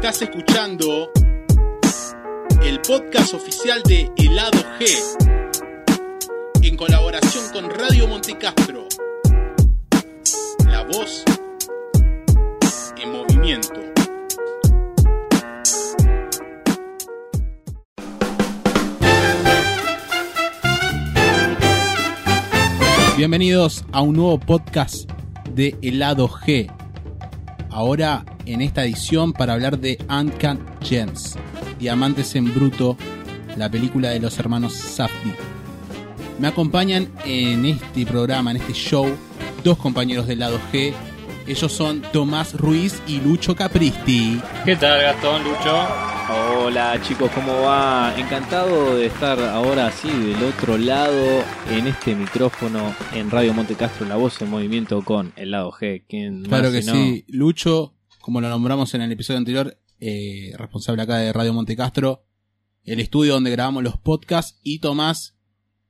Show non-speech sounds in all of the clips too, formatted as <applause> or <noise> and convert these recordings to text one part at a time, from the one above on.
Estás escuchando el podcast oficial de Helado G en colaboración con Radio Montecastro. La voz en movimiento. Bienvenidos a un nuevo podcast de Helado G. Ahora en esta edición para hablar de Uncut Gems, Diamantes en Bruto, la película de los hermanos Safdie. Me acompañan en este programa, en este show, dos compañeros del lado G. Ellos son Tomás Ruiz y Lucho Capristi. ¿Qué tal, Gastón, Lucho? Hola chicos, ¿cómo va? Encantado de estar ahora así del otro lado en este micrófono en Radio Monte Castro, la voz en movimiento con el lado G. ¿Quién Claro más que si no? sí. Lucho, como lo nombramos en el episodio anterior, eh, responsable acá de Radio Montecastro, el estudio donde grabamos los podcasts, y Tomás,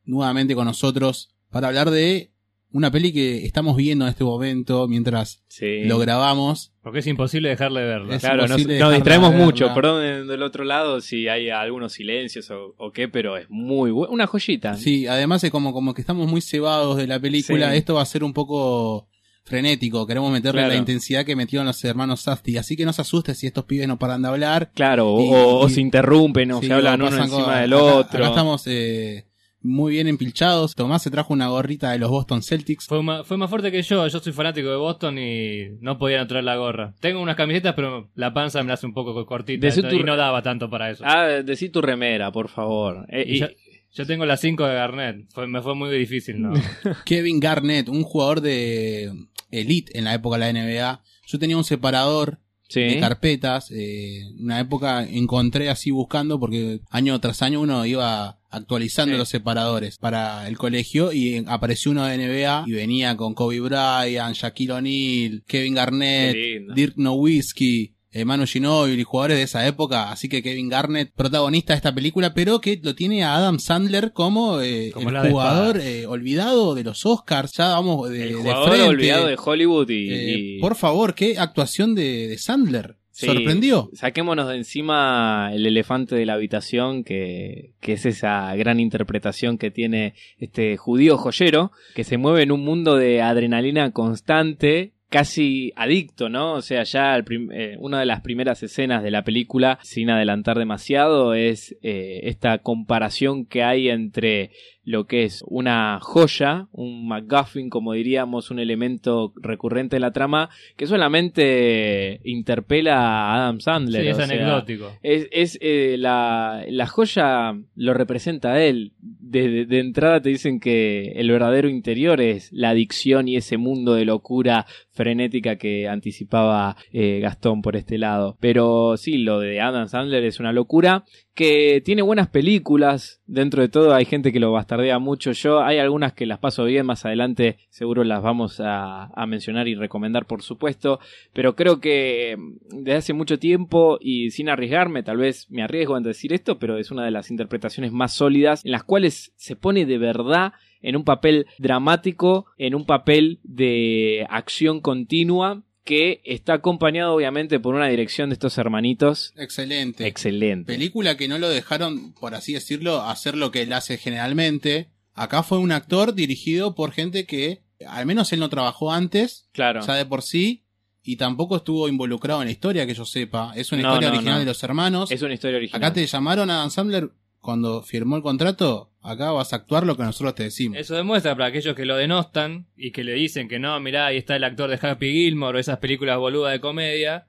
nuevamente con nosotros, para hablar de una peli que estamos viendo en este momento mientras Sí. lo grabamos. Porque es imposible dejarle de verlo. Es Claro, nos, nos distraemos verla. mucho, perdón de- del otro lado si hay algunos silencios o, o qué, pero es muy bueno. Una joyita. Sí, además es como, como que estamos muy cebados de la película. Sí. Esto va a ser un poco frenético. Queremos meterle Claro. la intensidad que metieron los hermanos Safdie. Así que no se asuste si estos pibes no paran de hablar. Claro, o, Y- se interrumpen o Sí, se hablan uno encima cosas. del otro. Acá estamos eh, muy bien empilchados. Tomás se trajo una gorrita de los Boston Celtics. Fue, ma- fue más fuerte que yo. Yo soy fanático de Boston y no podía no traer la gorra. Tengo unas camisetas, pero la panza me la hace un poco cortita. Decí entonces- tu- y no daba tanto para eso. Ah, decí tu remera, por favor. Eh, Y y- yo, yo tengo las 5 de Garnett. Fue- me fue muy difícil, ¿no? <laughs> Kevin Garnett, un jugador de elite en la época de la NBA. Yo tenía un separador sí. de carpetas. Eh, una época encontré así buscando porque año tras año uno iba actualizando Sí. los separadores para el colegio y apareció uno de NBA y venía con Kobe Bryant, Shaquille O'Neal, Kevin Garnett. Dirk Nowitzki. Eh, Manu Ginóbili, jugadores de esa época, así que Kevin Garnett, protagonista de esta película, pero que lo tiene a Adam Sandler como, eh, Como el de jugador eh, olvidado de los Oscars, ya vamos de, el de frente. olvidado de Hollywood y, Eh, y- Por favor, qué actuación de, de Sandler. Sí, ¿Sorprendió? Saquémonos de encima el elefante de la habitación, que, que es esa gran interpretación que tiene este judío joyero, que se mueve en un mundo de adrenalina constante, casi adicto, ¿no? O sea, ya eh, una de las primeras escenas de la película, sin adelantar demasiado, es eh, esta comparación que hay entre lo que es una joya, un MacGuffin, como diríamos, un elemento recurrente de la trama, que solamente interpela a Adam Sandler. sí, es o sea, anecdótico. es, es, eh, la, la joya lo representa a él. De, de- de entrada te dicen que el verdadero interior es la adicción y ese mundo de locura frenética que anticipaba eh, Gastón por este lado. Pero sí, lo de Adam Sandler es una locura que tiene buenas películas. Dentro de todo hay gente que lo bastardea mucho. Yo hay algunas que las paso bien. Más adelante seguro las vamos a, mencionar y recomendar por supuesto. Pero creo que mm, desde hace mucho tiempo y sin arriesgarme, tal vez me arriesgo en decir esto, pero es una de las interpretaciones más sólidas en las cuales se pone de verdad en un papel dramático, en un papel de acción continua que está acompañado obviamente por una dirección de estos hermanitos Excelente. excelente. Película que no lo dejaron, por así decirlo, hacer lo que él hace generalmente. Acá fue un actor dirigido por gente que, al menos él no trabajó antes, Claro. ya de por sí, y tampoco estuvo involucrado en la historia, que yo sepa. Es una No, historia no, original no. de los hermanos. Es una historia original. Acá te llamaron a Adam Sandler cuando firmó el contrato. Acá vas a actuar lo que nosotros te decimos. Eso demuestra para aquellos que lo denostan y que le dicen que no, mirá, ahí está el actor de Happy Gilmore o esas películas boludas de comedia,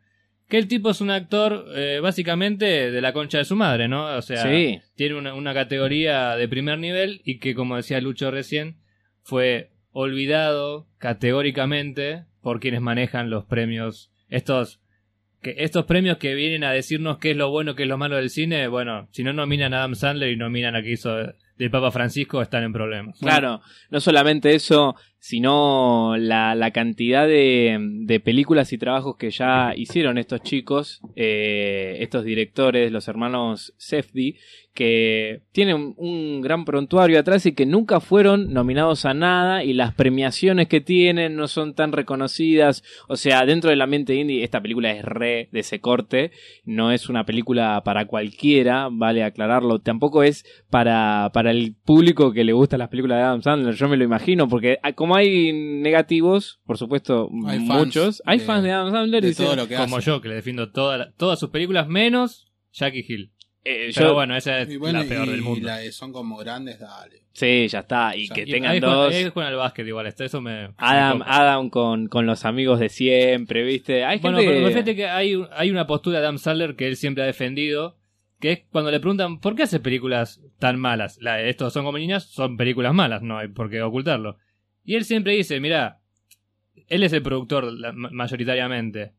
que el tipo es un actor eh, básicamente de la concha de su madre, ¿no? O sea, Sí. tiene una, una categoría de primer nivel y que, como decía Lucho recién, fue olvidado categóricamente por quienes manejan los premios, estos que estos premios que vienen a decirnos qué es lo bueno, qué es lo malo del cine, bueno, si no nominan a Adam Sandler y nominan a que hizo del Papa Francisco están en problemas. Claro, no solamente eso, sino la, la cantidad de, de películas y trabajos que ya hicieron estos chicos, eh, estos directores, los hermanos Sefdi, que tienen un gran prontuario atrás y que nunca fueron nominados a nada y las premiaciones que tienen no son tan reconocidas. O sea, dentro del ambiente indie, esta película es re de ese corte, no es una película para cualquiera, vale aclararlo, tampoco es para, para el público que le gusta las películas de Adam Sandler, yo me lo imagino, porque ah, como hay negativos, por supuesto, Hay fans muchos, hay de- fans de Adam Sandler de dicen, todo lo que Como hace. yo, que le defiendo toda la- todas sus películas menos Jackie Hill. eh, Pero yo- bueno, esa es Y bueno, la peor y del mundo. la de son como grandes, dale. sí, ya está, y que Y tengan ahí es con- dos... ahí con el básquet igual, esto, eso me... Adam. Adam con, con los amigos de siempre, ¿viste? Hay Bueno, gente... pero fíjate que hay, hay una postura de Adam Sandler que él siempre ha defendido, que es cuando le preguntan ¿por qué hace películas tan malas? La, estos son como niñas, son películas malas, no hay por qué ocultarlo. Y él siempre dice, mira, él es el productor la- ma- mayoritariamente.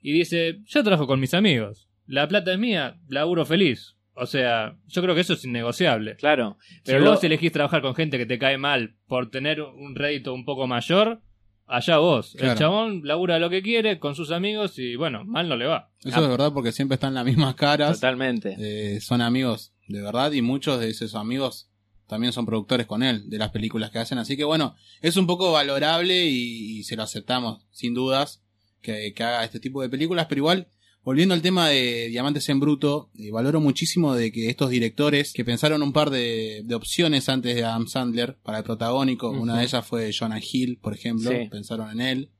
Y dice, yo trabajo con mis amigos, la plata es mía, laburo feliz. O sea, yo creo que eso es innegociable. Claro, Pero pero vos lo- elegís trabajar con gente que te cae mal por tener un rédito un poco mayor, allá vos. Claro. El chabón labura lo que quiere con sus amigos y bueno, mal no le va. Eso es verdad porque siempre están las mismas caras. totalmente. Eh, son amigos de verdad y muchos de esos amigos también son productores con él de las películas que hacen. Así que bueno, es un poco valorable y, y se lo aceptamos sin dudas que, que haga este tipo de películas. Pero igual, volviendo al tema de Diamantes en Bruto, eh, valoro muchísimo de que estos directores que pensaron un par de, de opciones antes de Adam Sandler para el protagónico, una de ellas fue Jonah Hill, por ejemplo, Sí. pensaron en él.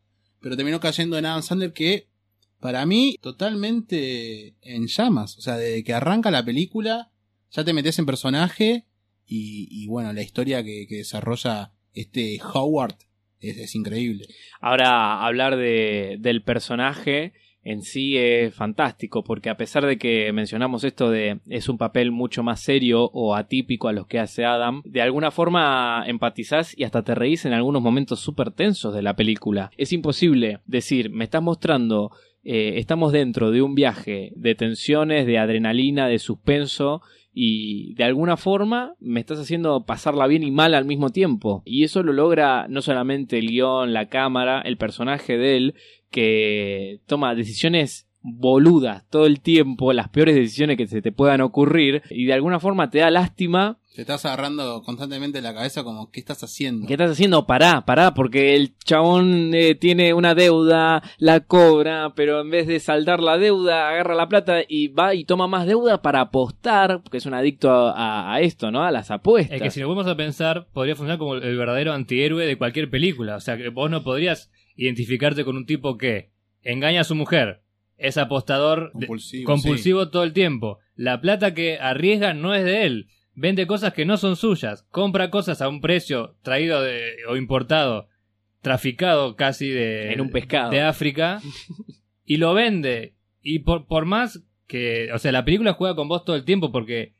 Pero terminó cayendo en Adam Sandler que para mí, totalmente en llamas. O sea, desde que arranca la película, ya te metes en personaje y, y bueno, la historia que, que desarrolla este Howard es, es increíble. Ahora, hablar de, del personaje en sí es fantástico, porque a pesar de que mencionamos esto de es un papel mucho más serio o atípico a los que hace Adam, de alguna forma empatizás y hasta te reís en algunos momentos súper tensos de la película. Es imposible decir, me estás mostrando, eh, estamos dentro de un viaje de tensiones, de adrenalina, de suspenso, y de alguna forma me estás haciendo pasarla bien y mal al mismo tiempo. Y eso lo logra no solamente el guion, la cámara, el personaje de él, que toma decisiones boludas todo el tiempo, las peores decisiones que se te puedan ocurrir, y de alguna forma te da lástima. Te estás agarrando constantemente la cabeza como, ¿qué estás haciendo? ¿Qué estás haciendo? Pará, pará, porque el chabón eh, tiene una deuda, la cobra, pero en vez de saldar la deuda, agarra la plata y va y toma más deuda para apostar, porque es un adicto a, a- a esto, ¿no? A las apuestas. Es que si lo vamos a pensar, podría funcionar como el verdadero antihéroe de cualquier película. O sea, que vos no podrías identificarte con un tipo que engaña a su mujer, es apostador de- Compulsivo, compulsivo todo el tiempo. La plata que arriesga no es de él. Vende cosas que no son suyas. Compra cosas a un precio traído de- o importado, traficado casi de, En un pescado. de África, y lo vende. Y por, por más que, o sea, la película juega con vos todo el tiempo porque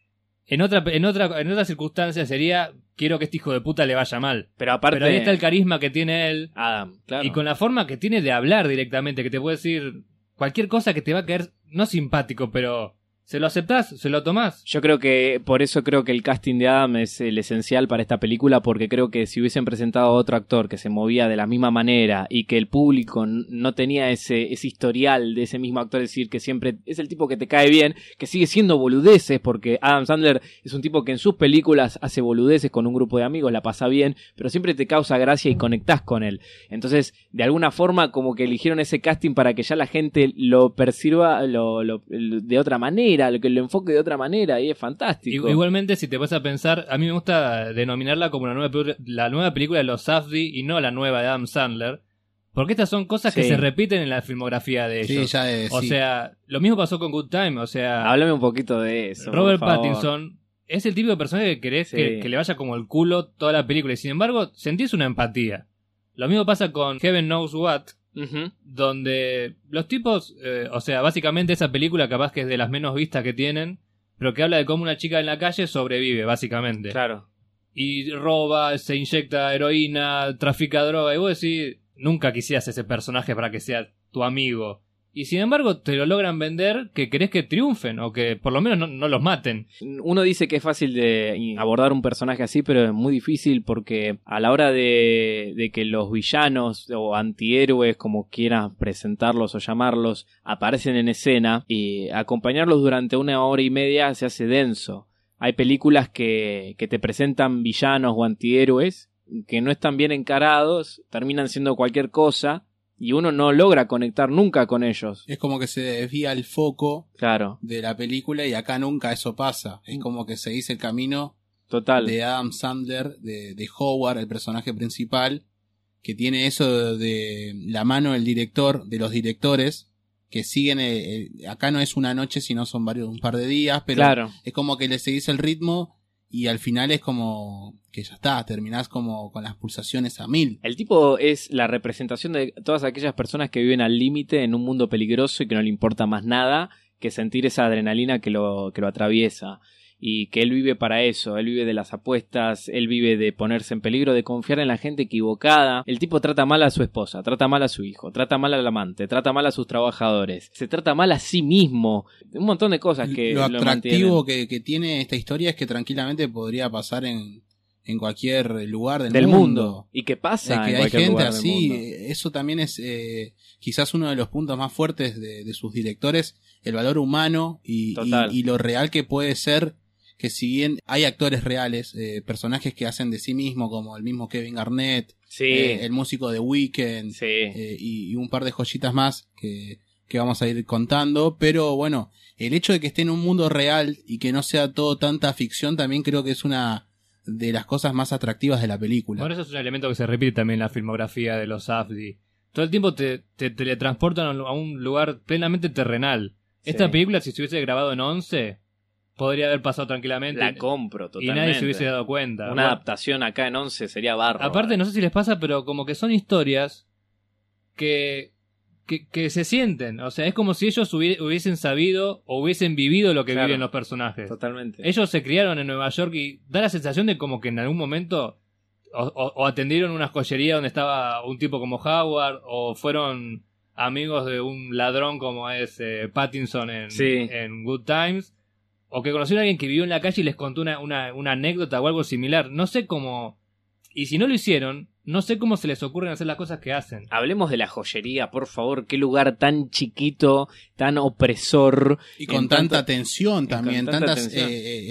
en otra, en otra, en otra circunstancia sería quiero que este hijo de puta le vaya mal. Pero aparte... Pero ahí está el carisma que tiene él Adam, claro. y con la forma que tiene de hablar directamente, que te puede decir cualquier cosa que te va a caer, no simpático, pero se lo aceptás, se lo tomás. Yo creo que por eso creo que el casting de Adam es el esencial para esta película porque creo que si hubiesen presentado a otro actor que se movía de la misma manera y que el público no tenía ese, ese historial de ese mismo actor, es decir, que siempre es el tipo que te cae bien, que sigue siendo boludeces porque Adam Sandler es un tipo que en sus películas hace boludeces con un grupo de amigos, la pasa bien, pero siempre te causa gracia y conectás con él. Entonces, de alguna forma como que eligieron ese casting para que ya la gente lo perciba lo- de otra manera, lo que lo enfoque de otra manera y es fantástico. Igualmente, si te vas a pensar, a mí me gusta denominarla como la nueva, la nueva película de los Safdie y no la nueva de Adam Sandler, porque estas son cosas que se repiten en la filmografía de Sí, ellos. ya es. o sí. sea, lo mismo pasó con Good Time, o sea, Háblame un poquito de eso. Robert por favor. Pattinson es el tipo de personaje que querés Sí. que, que le vaya como el culo toda la película y sin embargo sentís una empatía. Lo mismo pasa con Heaven Knows What, Donde los tipos, eh, o sea, básicamente esa película capaz que es de las menos vistas que tienen, pero que habla de cómo una chica en la calle sobrevive, básicamente. Claro. Y roba, se inyecta heroína, trafica droga, y vos decís, nunca quisieras ese personaje para que sea tu amigo. Y sin embargo te lo logran vender que querés que triunfen o que por lo menos no, los maten. Uno dice que es fácil de abordar un personaje así, pero es muy difícil porque a la hora de, de que los villanos o antihéroes, como quieras presentarlos o llamarlos, aparecen en escena y acompañarlos durante una hora y media se hace denso. Hay películas que, que te presentan villanos o antihéroes que no están bien encarados, terminan siendo cualquier cosa y uno no logra conectar nunca con ellos. Es como que se desvía el foco Claro, de la película y acá nunca eso pasa. Es como que se dice el camino total. de Adam Sandler, de, de Howard, el personaje principal, que tiene eso de la mano del director, de los directores, que siguen, eh, eh, acá no es una noche, sino son varios, un par de días, pero Claro. es como que le seguís el ritmo y al final es como que ya está, terminás como con las pulsaciones a mil. El tipo es la representación de todas aquellas personas que viven al límite en un mundo peligroso y que no le importa más nada que sentir esa adrenalina que lo, que lo atraviesa. Y que él vive para eso, él vive de las apuestas, él vive de ponerse en peligro, de confiar en la gente equivocada. El tipo trata mal a su esposa, trata mal a su hijo, trata mal al amante, trata mal a sus trabajadores, se trata mal a sí mismo. Un montón de cosas que lo lo atractivo que, que tiene esta historia es que tranquilamente podría pasar en, en cualquier lugar del, del mundo. Y que pasa que en hay gente lugar del así, mundo. eso también es eh, quizás uno de los puntos más fuertes de, de sus directores, el valor humano y- y lo real que puede ser que si bien hay actores reales, eh, personajes que hacen de sí mismo, como el mismo Kevin Garnett, Sí, eh, el músico de Weekend, sí. eh, y, y un par de joyitas más que, que vamos a ir contando, pero bueno, el hecho de que esté en un mundo real y que no sea todo tanta ficción también creo que es una de las cosas más atractivas de la película. Bueno, eso es un elemento que se repite también en la filmografía de los Safdie. Todo el tiempo te, te teletransportan a un- a un lugar plenamente terrenal. Esta película, si se hubiese grabado en 11, podría haber pasado tranquilamente. La compro y totalmente. nadie se hubiese dado cuenta. Una Bueno, adaptación acá en 11 sería barro. Aparte, no sé si les pasa, pero como que son historias que, que, que se sienten. O sea, es como si ellos hubie- hubiesen sabido o hubiesen vivido lo que Claro. viven los personajes. Totalmente. Ellos se criaron en Nueva York y da la sensación de como que en algún momento o, o- o atendieron una joyería donde estaba un tipo como Howard o fueron amigos de un ladrón como es eh, Pattinson en, Sí. en Good Times o que conocieron a alguien que vivió en la calle y les contó una, una, una anécdota o algo similar. No sé cómo... Y si no lo hicieron, no sé cómo se les ocurren hacer las cosas que hacen. Hablemos de la joyería, por favor. Qué lugar tan chiquito, tan opresor. Y con en tanta tensión y también, tanta tantas tensión. eh, eh,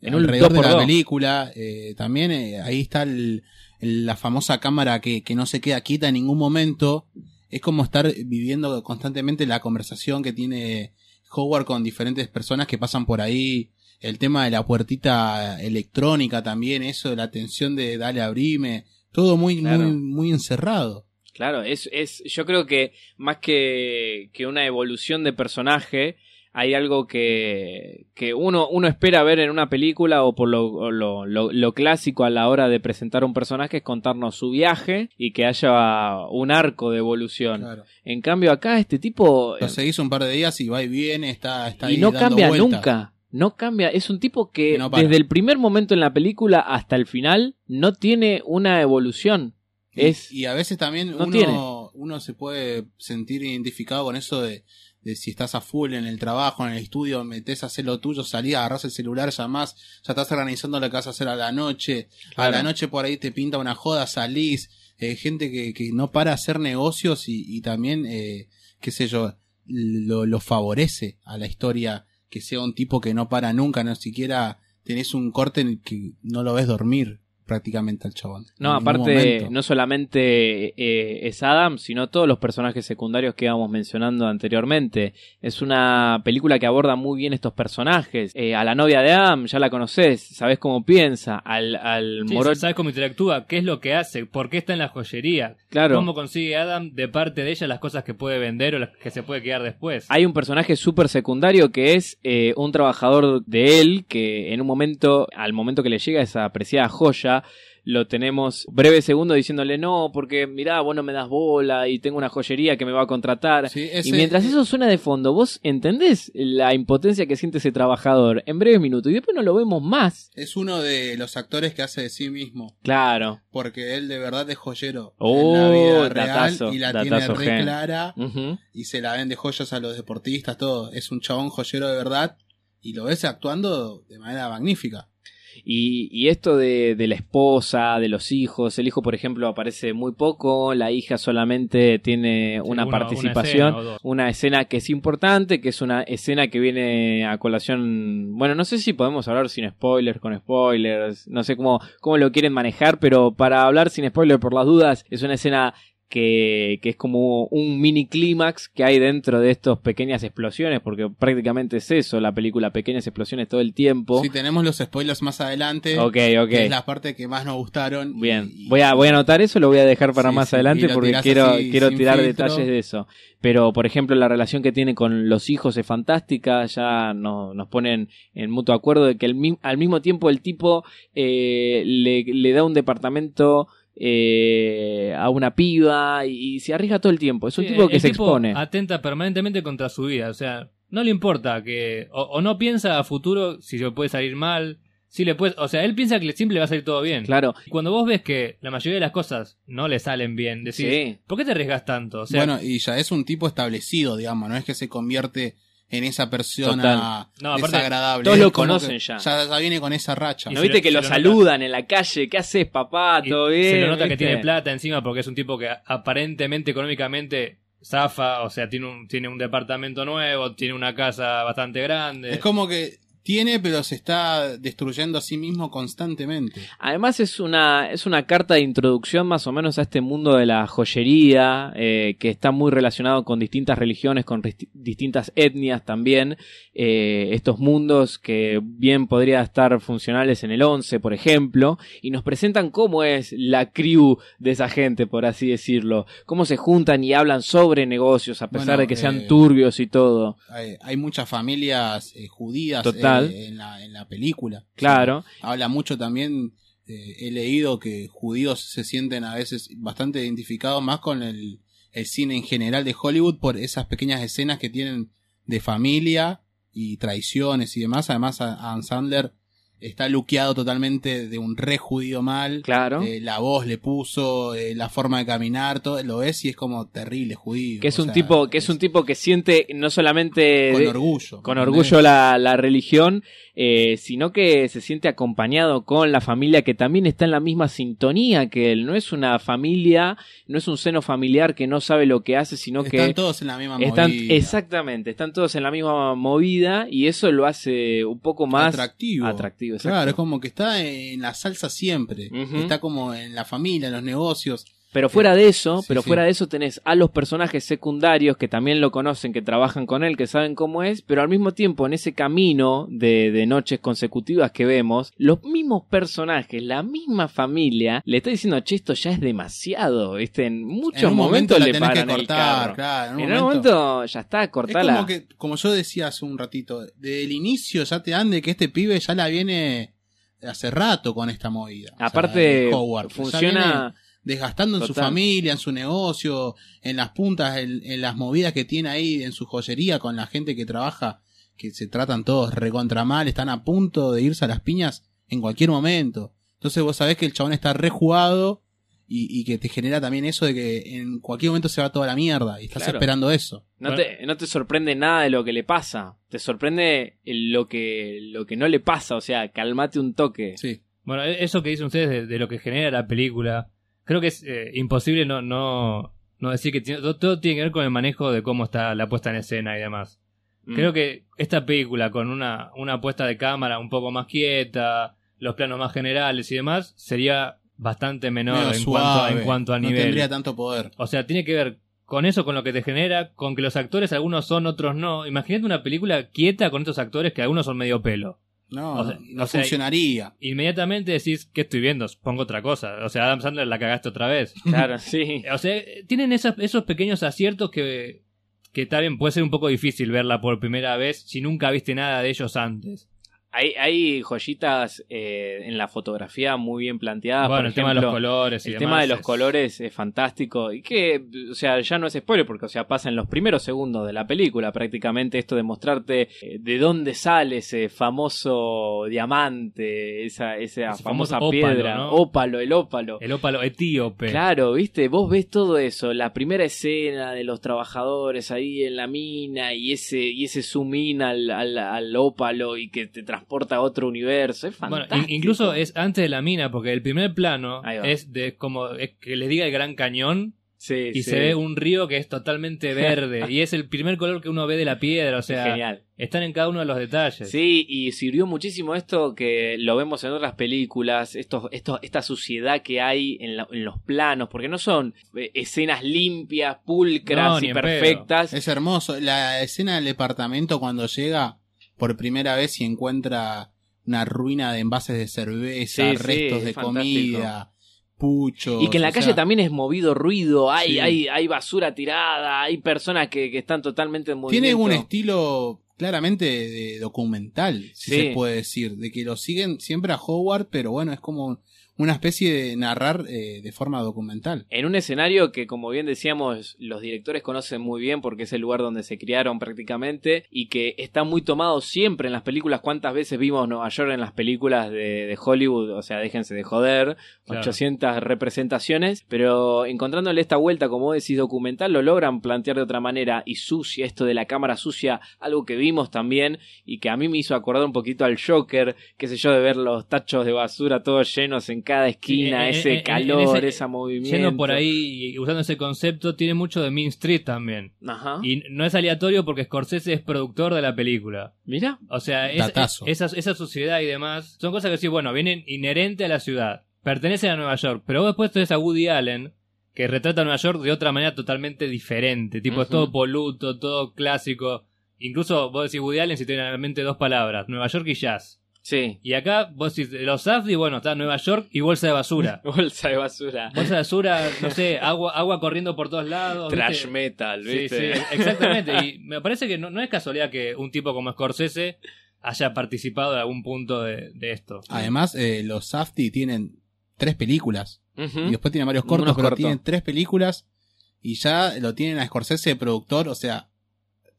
En un alrededor de dos por la dos. película. eh, también eh, ahí está el- el- la famosa cámara que, que no se queda quieta en ningún momento. Es como estar viviendo constantemente la conversación que tiene Howard con diferentes personas que pasan por ahí. El tema de la puertita electrónica también, eso de la tensión de dale abrime. Todo muy, Claro. muy, muy encerrado. Claro, es, es, yo creo que más que, que una evolución de personaje, hay algo que, que uno, uno espera ver en una película o por lo, o lo, lo- lo clásico a la hora de presentar un personaje es contarnos su viaje y que haya un arco de evolución. Claro. En cambio acá este tipo... Lo seguís un par de días y va y viene, está, está y ahí no dando cambia vueltas. nunca. No cambia, es un tipo que no desde el primer momento en la película hasta el final no tiene una evolución. Y- Es y, a veces también no uno, uno se puede sentir identificado con eso de, de si estás a full en el trabajo, en el estudio, metes a hacer lo tuyo, salís, agarrás el celular, llamás, ya estás organizando lo que vas a hacer a la noche, a la noche por ahí te pinta una joda, salís, eh, gente que, que no para hacer negocios y, y también, eh, qué sé yo, lo, lo favorece a la historia que sea un tipo que no para nunca, no siquiera tenés un corte en el que no lo ves dormir prácticamente al chabón. No, aparte, no solamente eh, es Adam, sino todos los personajes secundarios que íbamos mencionando anteriormente. Es una película que aborda muy bien estos personajes. Eh, a la novia de Adam, ya la conoces, sabes cómo piensa. Al, al Sí, moro- ¿Sabes cómo interactúa? ¿Qué es lo que hace? ¿Por qué está en la joyería? Claro. ¿Cómo consigue Adam de parte de ella las cosas que puede vender o las que se puede quedar después? Hay un personaje súper secundario que es eh, un trabajador de él que en un momento, al momento que le llega esa apreciada joya, lo tenemos breves segundos diciéndole no, porque mirá, vos no me das bola y tengo una joyería que me va a contratar. Sí, y mientras eso suena de fondo, vos entendés la impotencia que siente ese trabajador en breves minutos y después no lo vemos más. es uno de los actores que hace de sí mismo. Claro. Porque él de verdad es joyero Oh, en la vida real datazo, y la datazo tiene re gen. clara y se la vende joyas a los deportistas, todo. Es un chabón joyero de verdad y lo ves actuando de manera magnífica. Y, y esto de, de la esposa, de los hijos, el hijo, por ejemplo, aparece muy poco, la hija solamente tiene una una- participación, escena una escena que es importante, que es una escena que viene a colación. Bueno, no sé si podemos hablar sin spoilers, con spoilers, no sé cómo, cómo lo quieren manejar, pero para hablar sin spoilers por las dudas, es una escena que, que es como un mini clímax que hay dentro de estas pequeñas explosiones, porque prácticamente es eso, la película, pequeñas explosiones todo el tiempo. Si tenemos los spoilers más adelante, Ok, ok. que es la parte que más nos gustaron. Bien, y- voy a, voy a anotar eso, lo voy a dejar para Sí, más sí, adelante porque quiero, así, quiero tirar filtro. detalles de eso. Pero, por ejemplo, la relación que tiene con los hijos es fantástica, ya no- nos ponen en mutuo acuerdo de que el al mismo tiempo el tipo eh, le, le da un departamento eh, a una piba y, se arriesga todo el tiempo. Es un Sí, tipo que el se tipo expone. Atenta permanentemente contra su vida. O sea, no le importa que. O, o no piensa a futuro si le puede salir mal. Si le puede, o sea, él piensa que siempre le va a salir todo bien. Claro, Y Cuando vos ves que la mayoría de las cosas no le salen bien, decís, Sí. ¿por qué te arriesgas tanto? O sea, bueno, y ya es un tipo establecido, digamos, no es que se convierte en esa persona Total. No, aparte, desagradable. todos lo conocen que ya. ya. ya viene con esa racha. ¿no viste lo- que lo nota. saludan en la calle? ¿Qué haces, papá? y ¿Todo bien? se lo nota que tiene plata encima porque es un tipo que aparentemente económicamente zafa, o sea, tiene un, tiene un departamento nuevo, tiene una casa bastante grande. Es como que tiene, pero se está destruyendo a sí mismo constantemente. Además es una, es una carta de introducción más o menos a este mundo de la joyería, eh, que está muy relacionado con distintas religiones, con distintas etnias también. Eh, estos mundos que bien podría estar funcionales en el 11, por ejemplo, y nos presentan cómo es la crew de esa gente, por así decirlo. Cómo se juntan y hablan sobre negocios, a pesar Bueno, de que sean eh, turbios y todo. Hay, hay muchas familias judías Total. Eh, en, la, en la película. Claro. O sea, habla mucho también, eh, he leído que judíos se sienten a veces bastante identificados más con el, el cine en general de Hollywood por esas pequeñas escenas que tienen de familia y traiciones y demás. Además, a- Adam Sandler está luqueado totalmente de un re judío mal. Claro. Eh, la voz le puso, eh, la forma de caminar, todo lo ves y es como terrible judío. que es un sea, tipo, que es un tipo que siente no solamente con de- orgullo. con orgullo la, la religión, eh, sino que se siente acompañado con la familia que también está en la misma sintonía que él. No es una familia, no es un seno familiar que no sabe lo que hace, sino Están que todos en la misma están movida. exactamente, están todos en la misma movida y eso lo hace un poco más atractivo. atractivo. Claro, es como que está en la salsa siempre. Está como en la familia, en los negocios. Pero fuera de eso, Sí, pero sí. fuera de eso tenés a los personajes secundarios que también lo conocen, que trabajan con él, que saben cómo es, pero al mismo tiempo en ese camino de, de noches consecutivas que vemos, los mismos personajes, la misma familia, le está diciendo, che, esto ya es demasiado, ¿viste? En muchos en un momento momentos la le tenés paran que el cortar, carro. claro. En un En un momento, momento ya está, es cortala. como que, como yo decía hace un ratito, desde el inicio ya te dan de que este pibe ya la viene hace rato con esta movida. O sea, Aparte, Howard. Funciona... desgastando en su familia, en su negocio, en las puntas, en, en las movidas que tiene ahí en su joyería con la gente que trabaja, que se tratan todos recontra mal, están a punto de irse a las piñas en cualquier momento. Entonces vos sabés que el chabón está rejugado y, y que te genera también eso de que en cualquier momento se va toda la mierda y estás Claro. esperando eso. No te, no te sorprende nada de lo que le pasa. Te sorprende lo que, lo que no le pasa. O sea, calmate un toque. Sí. Bueno, e- eso que dicen ustedes de, de lo que genera la película, creo que es eh, imposible no, no, no decir que tiene- todo, todo tiene que ver con el manejo de cómo está la puesta en escena y demás. Mm. Creo que esta película con una, una puesta de cámara un poco más quieta, los planos más generales y demás, sería bastante menor en, cuanto, a- suave, en cuanto a no nivel. tendría tanto poder. O sea, tiene que ver con eso, con lo que te genera, con que los actores algunos son, otros no. Imagínate una película quieta con estos actores que algunos son medio pelo. No, O sea, no o sea, funcionaría. Inmediatamente decís, ¿qué estoy viendo? Pongo otra cosa. O sea, Adam Sandler la cagaste otra vez. Claro, sí. <laughs> O sea, tienen esas- esos pequeños aciertos que, que también puede ser un poco difícil verla por primera vez si nunca viste nada de ellos antes. Hay, hay joyitas eh, en la fotografía muy bien planteadas. bueno, por el tema de los colores y El demás tema de los es- colores es fantástico y que, o sea, ya no es spoiler porque, o sea, pasa en los primeros segundos de la película prácticamente esto de mostrarte eh, de dónde sale ese famoso diamante, esa, esa Ese famosa ópalo, piedra, ¿no? ópalo, el ópalo. El ópalo etíope. Claro, viste, vos ves todo eso, la primera escena de los trabajadores ahí en la mina y ese, y ese zoom in al, al, al ópalo y que te transporta a otro universo, es Bueno, fantástico. in- incluso es antes de la mina, porque el primer plano es de como es que les diga el Gran Cañón Sí, y sí. se ve un río que es totalmente <laughs> verde y es el primer color que uno ve de la piedra, o sea, Genial. están en cada uno de los detalles. Sí, y sirvió muchísimo esto que lo vemos en otras películas, estos, estos, esta suciedad que hay en, la- en los planos, porque no son eh, escenas limpias, pulcras No, y perfectas. Es hermoso. La escena del departamento cuando llega por primera vez y encuentra una ruina de envases de cerveza, Sí, restos es de fantástico. comida, puchos. Y que en la calle sea, también es movido ruido, hay, Sí. hay, hay basura tirada, hay personas que, que están totalmente en movimiento. Tiene un estilo claramente de documental, si se puede decir, de que lo siguen siempre a Howard, pero bueno, es como una especie de narrar eh, de forma documental. En un escenario que, como bien decíamos, los directores conocen muy bien porque es el lugar donde se criaron prácticamente y que está muy tomado siempre en las películas. ¿Cuántas veces vimos Nueva York en las películas de, de Hollywood? O sea, déjense de joder, Claro. 800 representaciones, pero encontrándole esta vuelta, como decís, documental, lo logran plantear de otra manera y sucia, esto de la cámara sucia, algo que vimos también y que a mí me hizo acordar un poquito al Joker, qué sé yo, de ver los tachos de basura todos llenos en cada esquina, en- ese en- en- calor, en ese- ese movimiento. Yendo por ahí y usando ese concepto, tiene mucho de Mean Street también. Ajá. Y no es aleatorio porque Scorsese es productor de la película. Mira. O sea, es- esa, esa suciedad y demás son cosas que sí, bueno, vienen inherente a la ciudad. Pertenecen a Nueva York. Pero vos después tenés a Woody Allen, que retrata a Nueva York de otra manera totalmente diferente. Tipo, es todo poluto, todo clásico. Incluso vos decís Woody Allen si tiene en la mente dos palabras, Nueva York y jazz. Sí. Y acá vos decís los Safdie, bueno, está Nueva York y bolsa de basura. <laughs> Bolsa de basura. Bolsa de basura, no sé, agua, agua corriendo por todos lados. Trash metal, Sí, ¿viste? sí, exactamente. Y me parece que no, no es casualidad que un tipo como Scorsese haya participado de algún punto de, de esto. Además, eh, los Safdie tienen tres películas. Y después tienen varios cortos, Unos pero tienen tres películas. Y ya lo tienen a Scorsese de productor. O sea,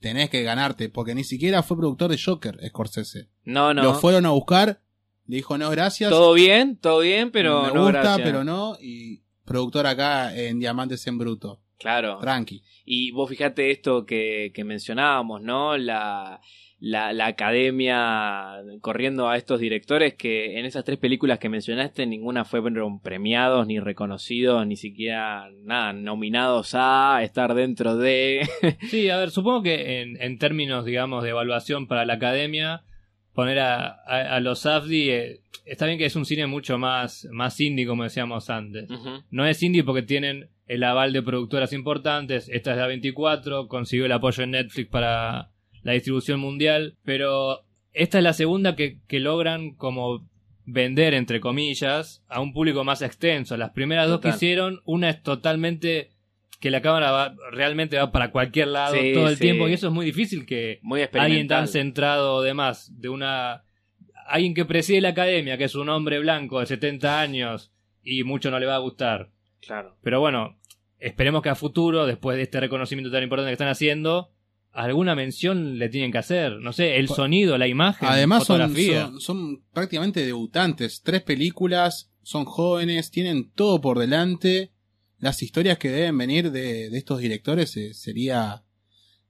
tenés que ganarte. Porque ni siquiera fue productor de Joker, Scorsese. No, no. Lo fueron a buscar. Le dijo, no, gracias. Todo bien, todo bien, pero me no gusta, gracias. pero no. Y productor acá en Diamantes en Bruto. Claro. Tranqui. Y vos fijate esto que, que mencionábamos, ¿no? La, la, la academia corriendo a estos directores que en esas tres películas que mencionaste ninguna fueron premiados ni reconocidos, ni siquiera nada, nominados a estar dentro de... <laughs> Sí, a ver, supongo que en, en términos, digamos, de evaluación para la academia, poner a, a- a los Safdie, eh, está bien que es un cine mucho más, más indie, como decíamos antes. No es indie porque tienen el aval de productoras importantes. Esta es la 24, consiguió el apoyo en Netflix para la distribución mundial. Pero esta es la segunda que, que logran como vender, entre comillas, a un público más extenso. Las primeras dos que hicieron, una es totalmente que la cámara va, realmente va para cualquier lado Sí, todo el sí. tiempo y eso es muy difícil que Muy alguien tan centrado demás de una alguien que preside la academia que es un hombre blanco de 70 años y mucho no le va a gustar Claro. pero bueno esperemos que a futuro después de este reconocimiento tan importante que están haciendo alguna mención le tienen que hacer no sé el sonido la imagen Además son, son prácticamente debutantes. Tres películas, son jóvenes, tienen todo por delante. Las historias que deben venir de, de estos directores eh, sería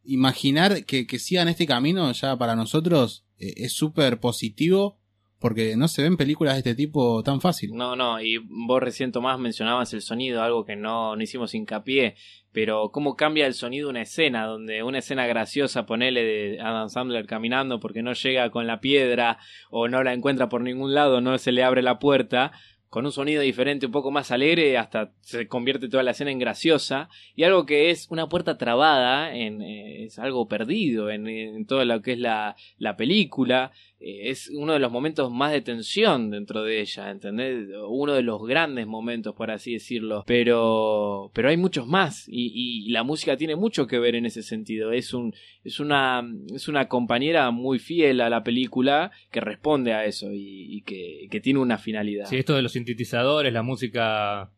imaginar que, que sigan este camino ya para nosotros eh, es súper positivo porque no se ven películas de este tipo tan fácil. No, no, y vos recién Tomás mencionabas el sonido, algo que no, no hicimos hincapié, pero cómo cambia el sonido una escena, donde una escena graciosa, ponele de Adam Sandler caminando porque no llega con la piedra o no la encuentra por ningún lado, no se le abre la puerta, con un sonido diferente, un poco más alegre, hasta se convierte toda la escena en graciosa, y algo que es una puerta trabada, en, eh, es algo perdido en, en todo lo que es la, la película, es uno de los momentos más de tensión dentro de ella, ¿entendés? Uno de los grandes momentos, por así decirlo. Pero, pero hay muchos más y, y la música tiene mucho que ver en ese sentido. Es un, es una, es una compañera muy fiel a la película que responde a eso y, y que, que tiene una finalidad. Sí, esto de los sintetizadores, la música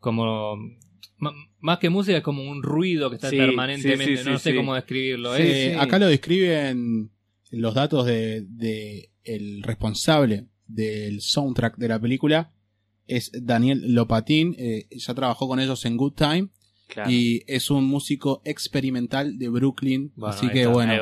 como más que música es como un ruido que está Sí, permanentemente, sí, sí, no sí, sé sí. cómo describirlo. Sí, es, Acá lo describen los datos de, de el responsable del soundtrack de la película es Daniel Lopatin, eh, ya trabajó con ellos en Good Time Claro. y es un músico experimental de Brooklyn, Bueno, así que está, bueno,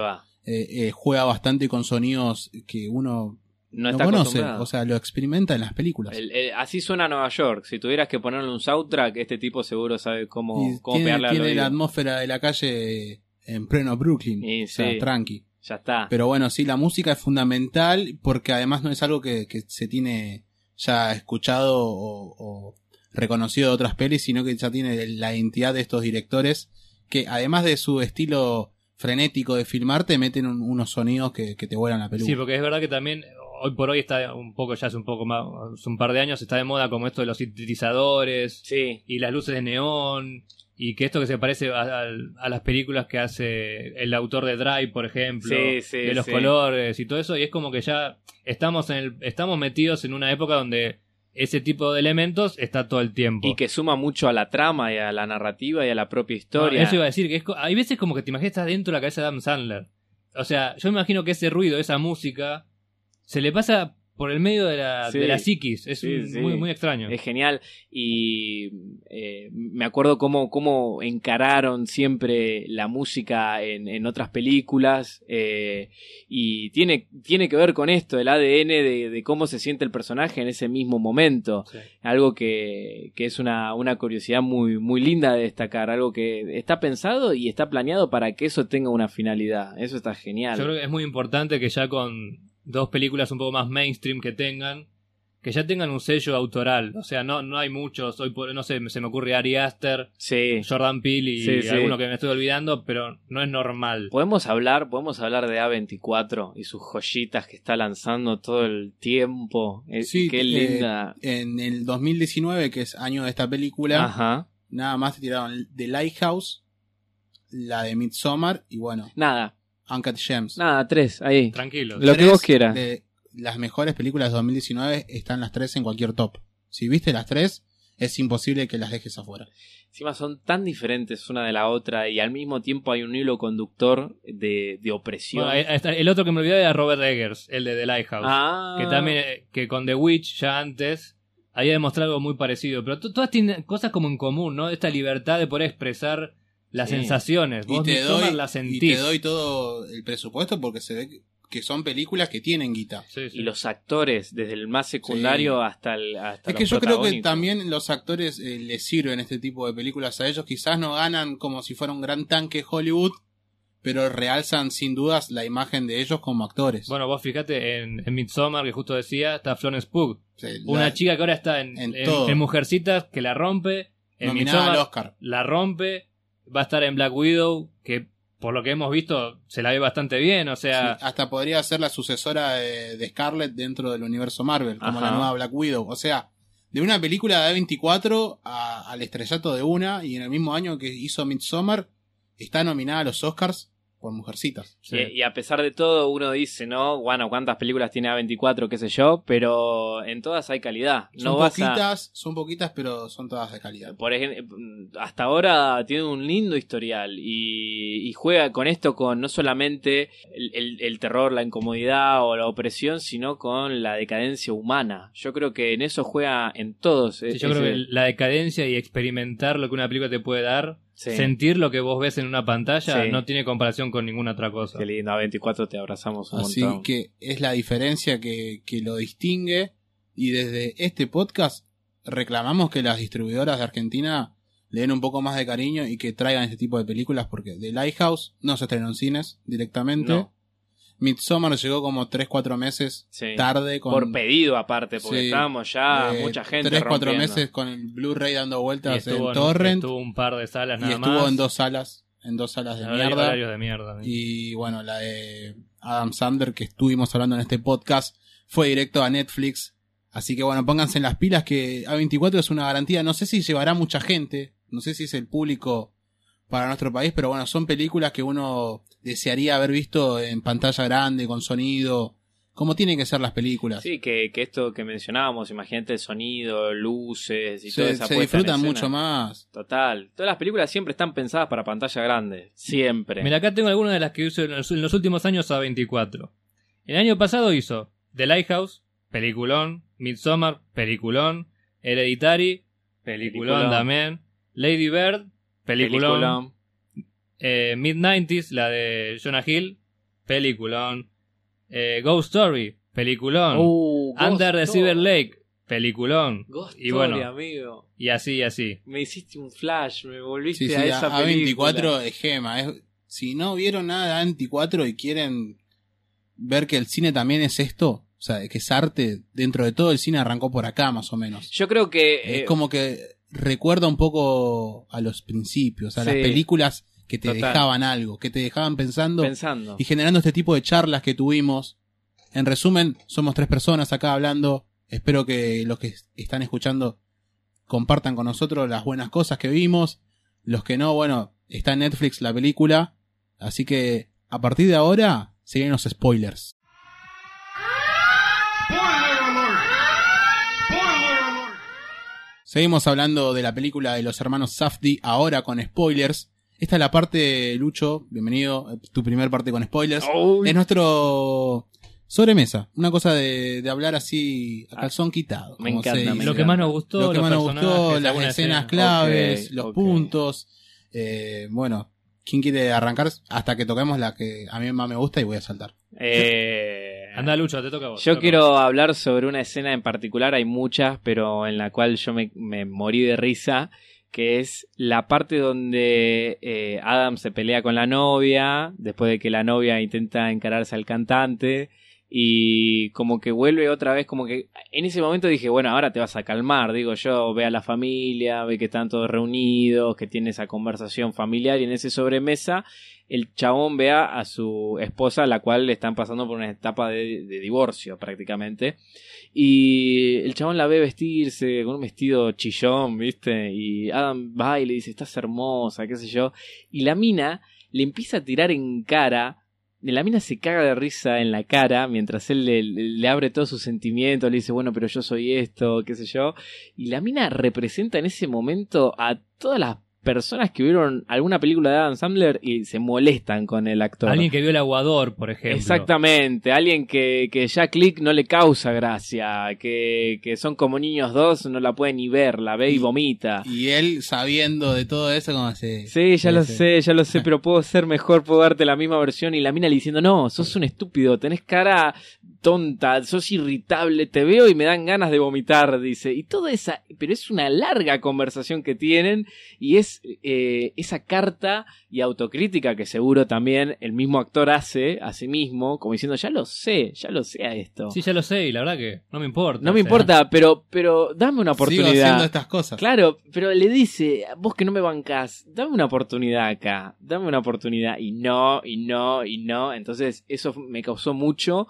eh, eh, juega bastante con sonidos que uno No no está conoce, o sea, lo experimenta en las películas. El- el- así suena Nueva York. Si tuvieras que ponerle un soundtrack, este tipo seguro sabe cómo, Y cómo tiene pegarle la atmósfera de la calle en pleno Brooklyn, Y o sea, sí. tranqui. Ya está. Pero bueno, sí, la música es fundamental porque además no es algo que, que se tiene ya escuchado o, o reconocido de otras pelis, sino que ya tiene la identidad de estos directores que además de su estilo frenético de filmar, te meten un- unos sonidos que, que te vuelan la peluca. Sí, porque es verdad que también hoy por hoy está un poco, ya hace un poco más, hace un par de años está de moda como esto de los sintetizadores Sí. y las luces de neón y que esto que se parece a, a- a las películas que hace el autor de Drive, por ejemplo, Sí, sí, de los colores y todo eso y es como que ya estamos en el, estamos metidos en una época donde ese tipo de elementos está todo el tiempo. Y que suma mucho a la trama y a la narrativa y a la propia No, historia. eso iba a decir, que es hay veces como que te imaginas que estás dentro de la cabeza de Adam Sandler. O sea, yo me imagino que ese ruido, esa música, se le pasa por el medio de la, Sí. de la psiquis. Es Sí, un- sí. Muy, muy extraño. Es genial. Y eh, me acuerdo cómo, cómo encararon siempre la música en, en otras películas. eh, y tiene, tiene que ver con esto, el ADN de, de cómo se siente el personaje en ese mismo momento. Algo que, que es una, una curiosidad muy, muy linda de destacar. Algo que está pensado y está planeado para que eso tenga una finalidad. Eso está genial. Yo creo que es muy importante que ya con dos películas un poco más mainstream que tengan, que ya tengan un sello autoral. O sea, no, no hay muchos. Hoy por, no sé, se me ocurre Ari Aster, Sí. Jordan Peele y Sí, sí. alguno que me estoy olvidando, pero no es normal. Podemos hablar, podemos hablar de A24 y sus joyitas que está lanzando todo el tiempo. Eh, Sí, qué eh, linda. En el 2019, que es año de esta película, Ajá. nada más te tiraron The Lighthouse, la de Midsommar y bueno, Nada, Uncut Gems. nada, tres, ahí. Tranquilos. Lo que vos quieras. de las mejores películas de 2019 están las tres en cualquier top. Si viste las tres, es imposible que las dejes afuera. Encima son tan diferentes una de la otra y al mismo tiempo hay un hilo conductor de, de opresión. Bueno, el otro que me olvidé era Robert Eggers, el de The Lighthouse. ah, que también que con The Witch ya antes había demostrado algo muy parecido pero to- todas tienen cosas como en común no esta libertad de poder expresar las Sí. sensaciones vos y, te doy, la y sentís te doy todo el presupuesto porque se ve que- son películas que tienen guita. Sí, sí. Y los actores, desde el más secundario hasta el. Hasta Es que los yo creo que también los actores eh, les sirven este tipo de películas a ellos. Quizás no ganan como si fuera un gran tanque Hollywood, pero realzan sin dudas la imagen de ellos como actores. bueno vos fíjate en, en Midsommar que justo decía está Florence Pugh sea, una la- chica que ahora está en, en en- Mujercitas que la rompe en nominada al Midsommar Oscar. la rompe va a estar en Black Widow que por lo que hemos visto se la ve bastante bien o sea Sí, hasta podría ser la sucesora de, de Scarlett dentro del universo Marvel, como Ajá. la nueva Black Widow. O sea, de una película de A24 a- al estrellato de una, y en el mismo año que hizo Midsommar, está nominada a los Oscars por Mujercitas. sí. Y, y a pesar de todo, uno dice, ¿no? Bueno, ¿cuántas películas tiene A24, qué sé yo? Pero en todas hay calidad. Son No vas a- poquitas, son poquitas, pero son todas de calidad. Por ejemplo, hasta ahora tiene un lindo historial y, y juega con esto, con no solamente el, el- el terror, la incomodidad o la opresión, sino con la decadencia humana. Yo creo que en eso juega en todos. Sí, yo creo que la decadencia y experimentar lo que una película te puede dar, Sí. sentir lo que vos ves en una pantalla, Sí. no tiene comparación con ninguna otra cosa. Qué lindo, A24 te abrazamos un Así montón. que es la diferencia que, que lo distingue. Y desde este podcast reclamamos que las distribuidoras de Argentina le den un poco más de cariño y que traigan este tipo de películas porque The Lighthouse no se estrenó en cines directamente. No. Midsommar llegó como 3-4 meses Sí. tarde con Por pedido aparte, porque Sí. estábamos ya eh, mucha gente 3-4 rompiendo. meses con el Blu-ray dando Y vueltas estuvo, en en, Torrent estuvo un par de salas y nada estuvo más. en dos salas, en dos salas de mierda. horarios de mierda. Y bueno, la de Adam Sandler que estuvimos hablando en este podcast fue directo a Netflix. Así que bueno, pónganse en las pilas que A24 es una garantía. No sé si llevará mucha gente, no sé si es el público para nuestro país, pero bueno, son películas que uno desearía haber visto en pantalla grande, con sonido, como tienen que ser las películas. Sí, que, que esto que mencionábamos, imagínate el sonido, luces y toda se, esa se disfrutan mucho más. Total. Todas las películas siempre están pensadas para pantalla grande. Siempre. Mira, acá tengo algunas de las que hizo en los, en los últimos años a 24. El año pasado hizo The Lighthouse, peliculón, Midsommar, peliculón, Hereditary, peliculón, Peliculón. también, Lady Bird, peliculón, Peliculón. eh, Mid-90s, la de Jonah Hill, peliculón, eh, Ghost Story, peliculón, Uh, Under the. Silver Lake, peliculón, Ghost y bueno, Story, amigo. y así y así. Me hiciste un flash, me volviste Sí, sí, a esa A- película. A24 es gema. es- si no vieron nada de A24 y quieren ver que el cine también es esto, o sea, que es arte, dentro de todo el cine arrancó por acá más o menos. Yo creo que... Es eh, como que recuerda un poco a los principios, a Sí. las películas que te Total. dejaban algo, que te dejaban pensando pensando. y generando este tipo de charlas que tuvimos. En resumen, somos tres personas acá hablando. Espero que los que están escuchando compartan con nosotros las buenas cosas que vimos. Los que no, bueno, está en Netflix la película. Así que a partir de ahora, siguen los spoilers. Seguimos hablando de la película de los hermanos Safdie, ahora con spoilers. Esta es la parte, Lucho, bienvenido, eh, tu primer parte con spoilers. Uy, Es nuestro sobremesa, una cosa de, de hablar así a calzón quitado. Ah, me encanta, me. Lo que más nos gustó, Lo que los más nos gustó, las escenas escena. claves, los puntos. Eh, bueno, ¿quién quiere arrancar? Hasta que toquemos la que a mí más me gusta y voy a saltar. eh, Anda, Lucho, te toca a vos. Yo toca quiero hablar sobre una escena en particular, hay muchas, pero en la cual yo me, me morí de risa, que es la parte donde eh, Adam se pelea con la novia, después de que la novia intenta encararse al cantante, y como que vuelve otra vez, como que en ese momento dije, bueno, ahora te vas a calmar, digo yo, ve a la familia, ve que están todos reunidos, que tiene esa conversación familiar, y en ese sobremesa el chabón vea a su esposa, la cual le están pasando por una etapa de, divorcio prácticamente. Y el chabón la ve vestirse con un vestido chillón, ¿viste? Y Adam va y le dice, estás hermosa, qué sé yo. Y la mina le empieza a tirar en cara. La mina se caga de risa en la cara mientras él le- le abre todos sus sentimientos, le dice, bueno, pero yo soy esto, qué sé yo. Y la mina representa en ese momento a todas las personas que vieron alguna película de Adam Sandler y se molestan con el actor. Alguien que vio el aguador, por ejemplo. Exactamente, alguien que, que ya click no le causa gracia, que, que son como niños dos, no la puede ni ver, la ve y Y- vomita. Y él, sabiendo de todo eso, como se... Sí, ya lo sé, ya lo sé, <laughs> pero puedo ser mejor, puedo darte la misma versión y la mina le diciendo, no, sos un estúpido, tenés cara tonta, sos irritable, te veo y me dan ganas de vomitar, dice. Y toda esa, pero es una larga conversación que tienen y es eh, esa carta y autocrítica que seguro también el mismo actor hace a sí mismo, como diciendo, ya lo sé, ya lo sé a esto. Sí, ya lo sé, y la verdad que no me importa. no me o sea, importa, pero, pero dame una Sigo haciendo oportunidad. estas cosas. Claro, pero le dice, vos que no me bancás, dame una oportunidad acá, dame una oportunidad. Y no, y no, y no. Entonces eso me causó mucho.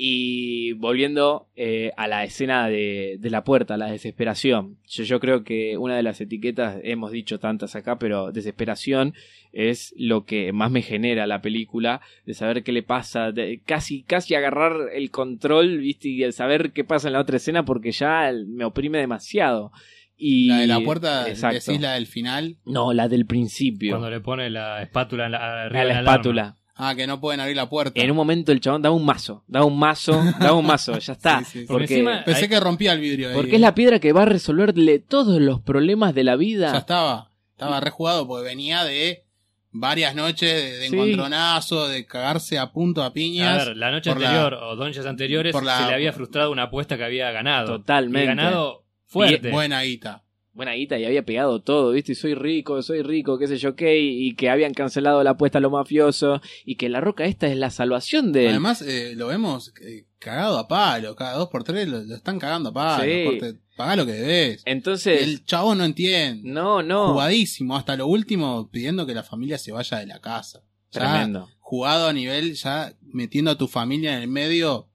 Y volviendo eh, a la escena de, de la puerta, la desesperación. Yo, yo creo que una de las etiquetas, hemos dicho tantas acá, pero desesperación es lo que más me genera la película, de saber qué le pasa, de casi, casi agarrar el control, viste, y el saber qué pasa en la otra escena porque ya me oprime demasiado. Y... La de la puerta, Exacto. decís la del final. No, la del principio. Cuando le pone la espátula en la, a la la alarma. Ah, que no pueden abrir la puerta. En un momento el chabón daba un mazo, daba un mazo, daba un mazo, ya está. Sí, sí, sí. Porque Porque, encima- Pensé que rompía el vidrio. ahí. porque es la piedra que va a resolverle todos los problemas de la vida. Ya estaba. Estaba rejugado porque venía de varias noches de, de Sí. encontronazo, de cagarse a punto a piñas. A ver, la noche por la- anterior o noches anteriores por la- se le había frustrado una apuesta que había ganado. Totalmente. Y ganado fuerte. Buena guita. Buena guita y había pegado todo, ¿viste? Y soy rico, soy rico, qué sé yo qué, y, y que habían cancelado la apuesta a los mafiosos, y que la roca esta es la salvación de él. Además, eh, lo vemos eh, cagado a palo. Cada dos por tres lo, lo están cagando a palo. Sí. corte, pagá lo que debes. Entonces, el chabón no entiende. no, no, Jugadísimo. Hasta lo último pidiendo que la familia se vaya de la casa. Ya, tremendo. jugado a nivel ya metiendo a tu familia en el medio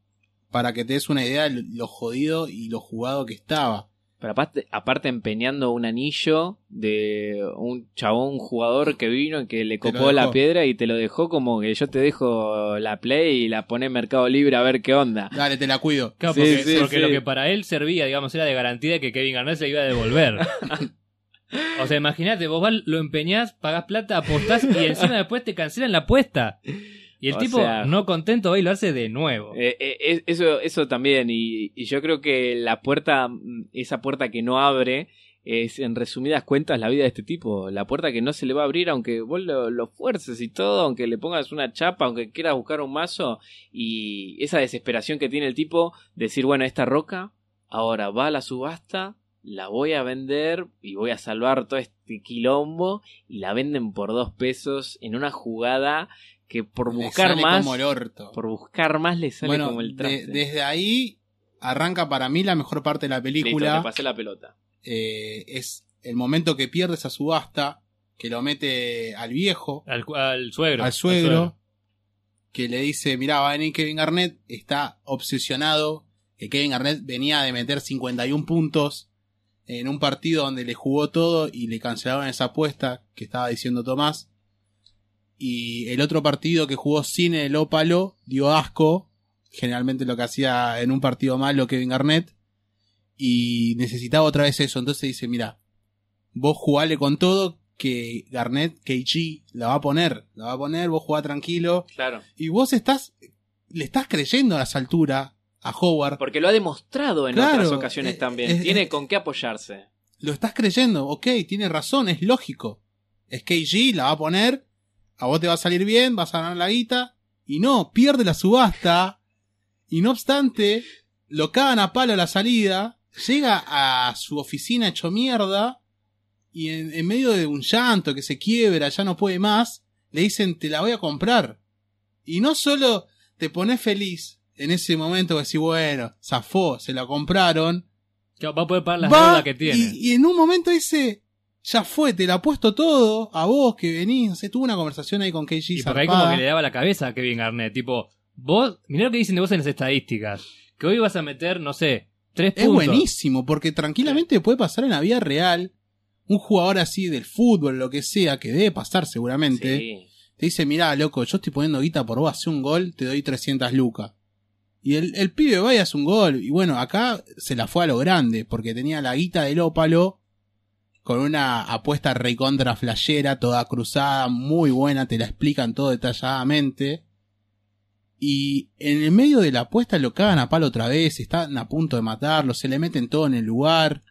para que te des una idea de lo jodido y lo jugado que estaba. Pero aparte, aparte empeñando un anillo de un chabón, un jugador que vino y que le copó la piedra y te lo dejó como que yo te dejo la play y la pone en Mercado Libre a ver qué onda. Dale, te la cuido. Claro, Sí, porque, sí, porque sí. lo que para él servía, digamos, era de garantía de que Kevin Garnett se iba a devolver. <laughs> o sea, imagínate, vos lo empeñás, pagás plata, apostás y encima después te cancelan la apuesta. Y el O tipo, sea- no contento, va y lo hace de nuevo. Eh, eh, es- eso, eso también, y, y yo creo que la puerta, mm, esa puerta que no abre, es en resumidas cuentas la vida de este tipo. La puerta que no se le va a abrir aunque vos lo, lo fuerces y todo, aunque le pongas una chapa, aunque quieras buscar un mazo, y esa desesperación que tiene el tipo, decir, bueno, esta roca ahora va a la subasta, la voy a vender y voy a salvar todo este quilombo, y la venden por dos pesos en una jugada que por Le buscar sale más como el orto. por buscar más le sale bueno, como el de- traste. desde ahí arranca para mí la mejor parte de la Listo, película. te pasé la pelota. Eh, es el momento que pierde esa subasta, que lo mete al viejo, Al, cu- al suegro. al suegro, que le dice, mirá, va a venir Kevin Garnett, está obsesionado, que Kevin Garnett venía de meter 51 puntos en un partido donde le jugó todo y le cancelaron esa apuesta que estaba diciendo Tomás. Y el otro partido que jugó sin el ópalo dio asco, generalmente lo que hacía en un partido malo Kevin Garnett, y necesitaba otra vez eso. Entonces dice, mira, vos jugale con todo, que Garnett, KG, la va a poner, la va a poner, vos jugá tranquilo, Claro. y vos estás, le estás creyendo a esa altura a Howard, Porque lo ha demostrado en Claro, otras ocasiones eh, también. eh, Tiene eh, con qué apoyarse. lo estás creyendo, ok, tiene razón, es lógico. Es KG, la va a poner, a vos te va a salir bien, vas a ganar la guita, y no, pierde la subasta, y no obstante, lo cagan a palo a la salida, llega a su oficina hecho mierda, y en, en medio de un llanto que se quiebra, ya no puede más, le dicen, te la voy a comprar. Y no solo te pones feliz en ese momento que decís, bueno, zafó, se la compraron, va a poder pagar las deudas que tiene. Y, y en un momento dice, ya fue, te la apuesto todo, a vos que venís, no sé, tuvo una conversación ahí con KG Y por ahí como que le daba la cabeza a Kevin Garnett. Tipo, vos, mirá lo que dicen de vos en las estadísticas. Que hoy vas a meter, no sé, tres Es puntos. buenísimo, porque tranquilamente puede pasar en la vida real, un jugador así del fútbol, lo que sea, que debe pasar seguramente, Sí. te dice, mirá, loco, yo estoy poniendo guita por vos, hace un gol, te doy 300 lucas. Y el, el pibe va y hace un gol. Y bueno, acá se la fue a lo grande, porque tenía la guita del ópalo, con una apuesta recontra flashera, toda cruzada, muy buena, te la explican todo detalladamente. Y en el medio de la apuesta lo cagan a palo otra vez, están a punto de matarlo, se le meten todo en el lugar.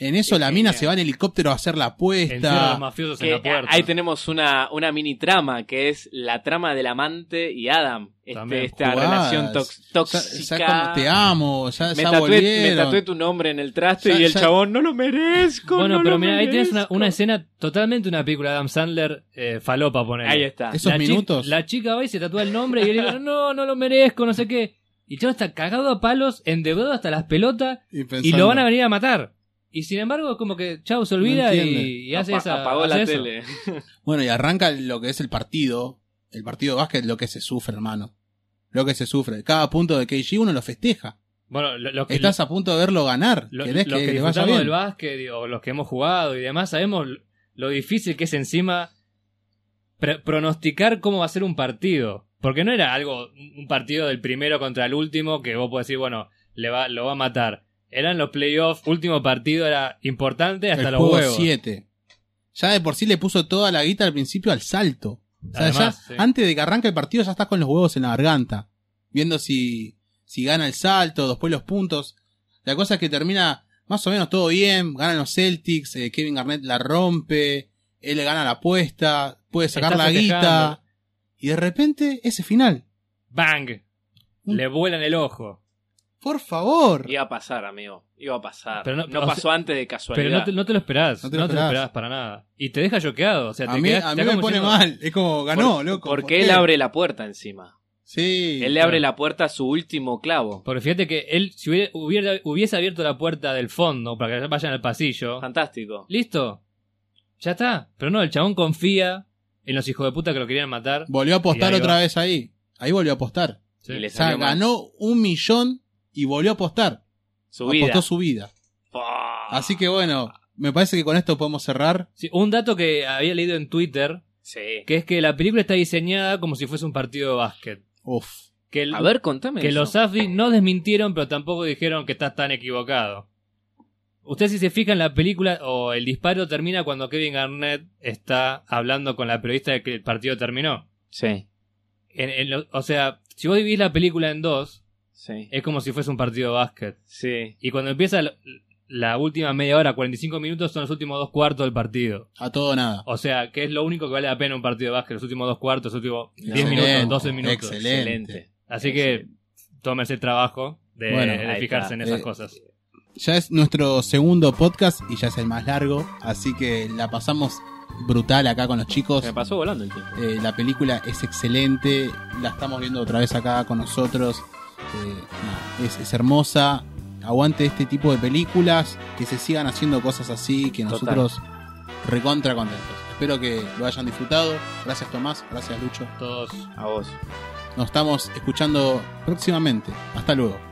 En eso la mina genial. se va en helicóptero a hacer la Encierra a los apuesta. mafiosos en la puerta. ahí tenemos una, una mini trama que es la trama del amante y Adam. Este- esta Jugás. relación tox- Ya, tóxica. ya como te amo, ya, me, ya tatué, me tatué tu nombre en el traste Ya- y el ya- chabón no lo merezco. Bueno, no pero mira, ahí tienes una, merezco". una escena totalmente una película de Adam Sandler eh, falopa, poner. Ahí está. Esos la chi- minutos. la chica va y se tatúa el nombre y él dice, no, no lo merezco, no sé qué. Y el chavo está cagado a palos, endeudado hasta las pelotas Y, lo van a venir a matar. Y sin embargo, como que chavo se olvida No y, hace Apa- esa. apagó hace la eso. tele. <laughs> Bueno, y arranca lo que es el partido. El partido de básquet, lo que se sufre, hermano. Lo que se sufre. Cada punto de KG uno lo festeja. Bueno, lo, lo que, Estás a punto de verlo ganar. lo- Querés los que, que le vaya disfrutamos bien. del básquet o los que hemos jugado y demás, sabemos lo difícil que es encima pre- pronosticar cómo va a ser un partido. Porque no era algo, un partido del primero contra el último que vos podés decir, bueno, le va, lo va a matar. Eran los playoffs, último partido era importante hasta el los juego huevos. 7. Ya de por sí le puso toda la guita al principio al salto. O sea, Además, ya sí. antes de que arranque el partido ya estás con los huevos en la garganta. Viendo si, si gana el salto, después los puntos. La cosa es que termina más o menos todo bien. Ganan los Celtics, eh, Kevin Garnett la rompe, él le gana la apuesta, puede sacar Está la festejando. guita. Y de repente, ese final. ¡Bang! Un- Le vuelan el ojo. Por favor. Iba a pasar, amigo. Iba a pasar. Pero no no- o pasó sea, antes de casualidad. Pero no te, no te lo esperás. No No te te lo lo, esperás. esperás para nada. Y te deja choqueado. O sea, A te mí, quedás- a te mí da me pone mal. Es como ganó, Por- loco. Porque ¿por él abre la puerta encima. Sí. Él le abre la puerta a su último clavo. Porque fíjate que él, si hubiera, hubiera- hubiese abierto la puerta del fondo para que vayan al pasillo, Fantástico. listo, ya está. Pero no, el chabón confía en los hijos de puta que lo querían matar. Volvió a apostar otra va. vez ahí. Ahí volvió a apostar. Sí. Y le O sea, ganó un millón y volvió a apostar. su vida. Apostó su vida. Así que bueno, me parece que con esto podemos cerrar. Sí, un dato que había leído en Twitter, Sí. que es que la película está diseñada como si fuese un partido de básquet. Uf. Que, el- A ver, contame que eso. los Safdie no desmintieron, pero tampoco dijeron que estás tan equivocado. Usted si se fija en la película, o el disparo termina cuando Kevin Garnett está hablando con la periodista de que el partido terminó. Sí, En- en lo- o sea, si vos dividís la película en dos, sí, es como si fuese un partido de básquet. sí. Y cuando empieza la, última media hora, 45 minutos, son los últimos dos cuartos del partido. A todo o nada. O sea, que es lo único que vale la pena un partido de básquet, los últimos dos cuartos, los últimos 10 Excelente, minutos, 12 minutos. Excelente. Así que tómese el trabajo de, Bueno, de ahí fijarse está. en esas Eh, cosas. Ya es nuestro segundo podcast y ya es el más largo. Así que la pasamos brutal acá con los chicos. Me pasó volando el tiempo. Eh, la película es excelente. La estamos viendo otra vez acá con nosotros. Eh, nada, es, es hermosa. Aguante este tipo de películas. Que se sigan haciendo cosas así. Que Total. nosotros recontra contentos. Espero que lo hayan disfrutado. Gracias Tomás. Gracias Lucho. Todos A vos. Nos estamos escuchando próximamente. Hasta luego.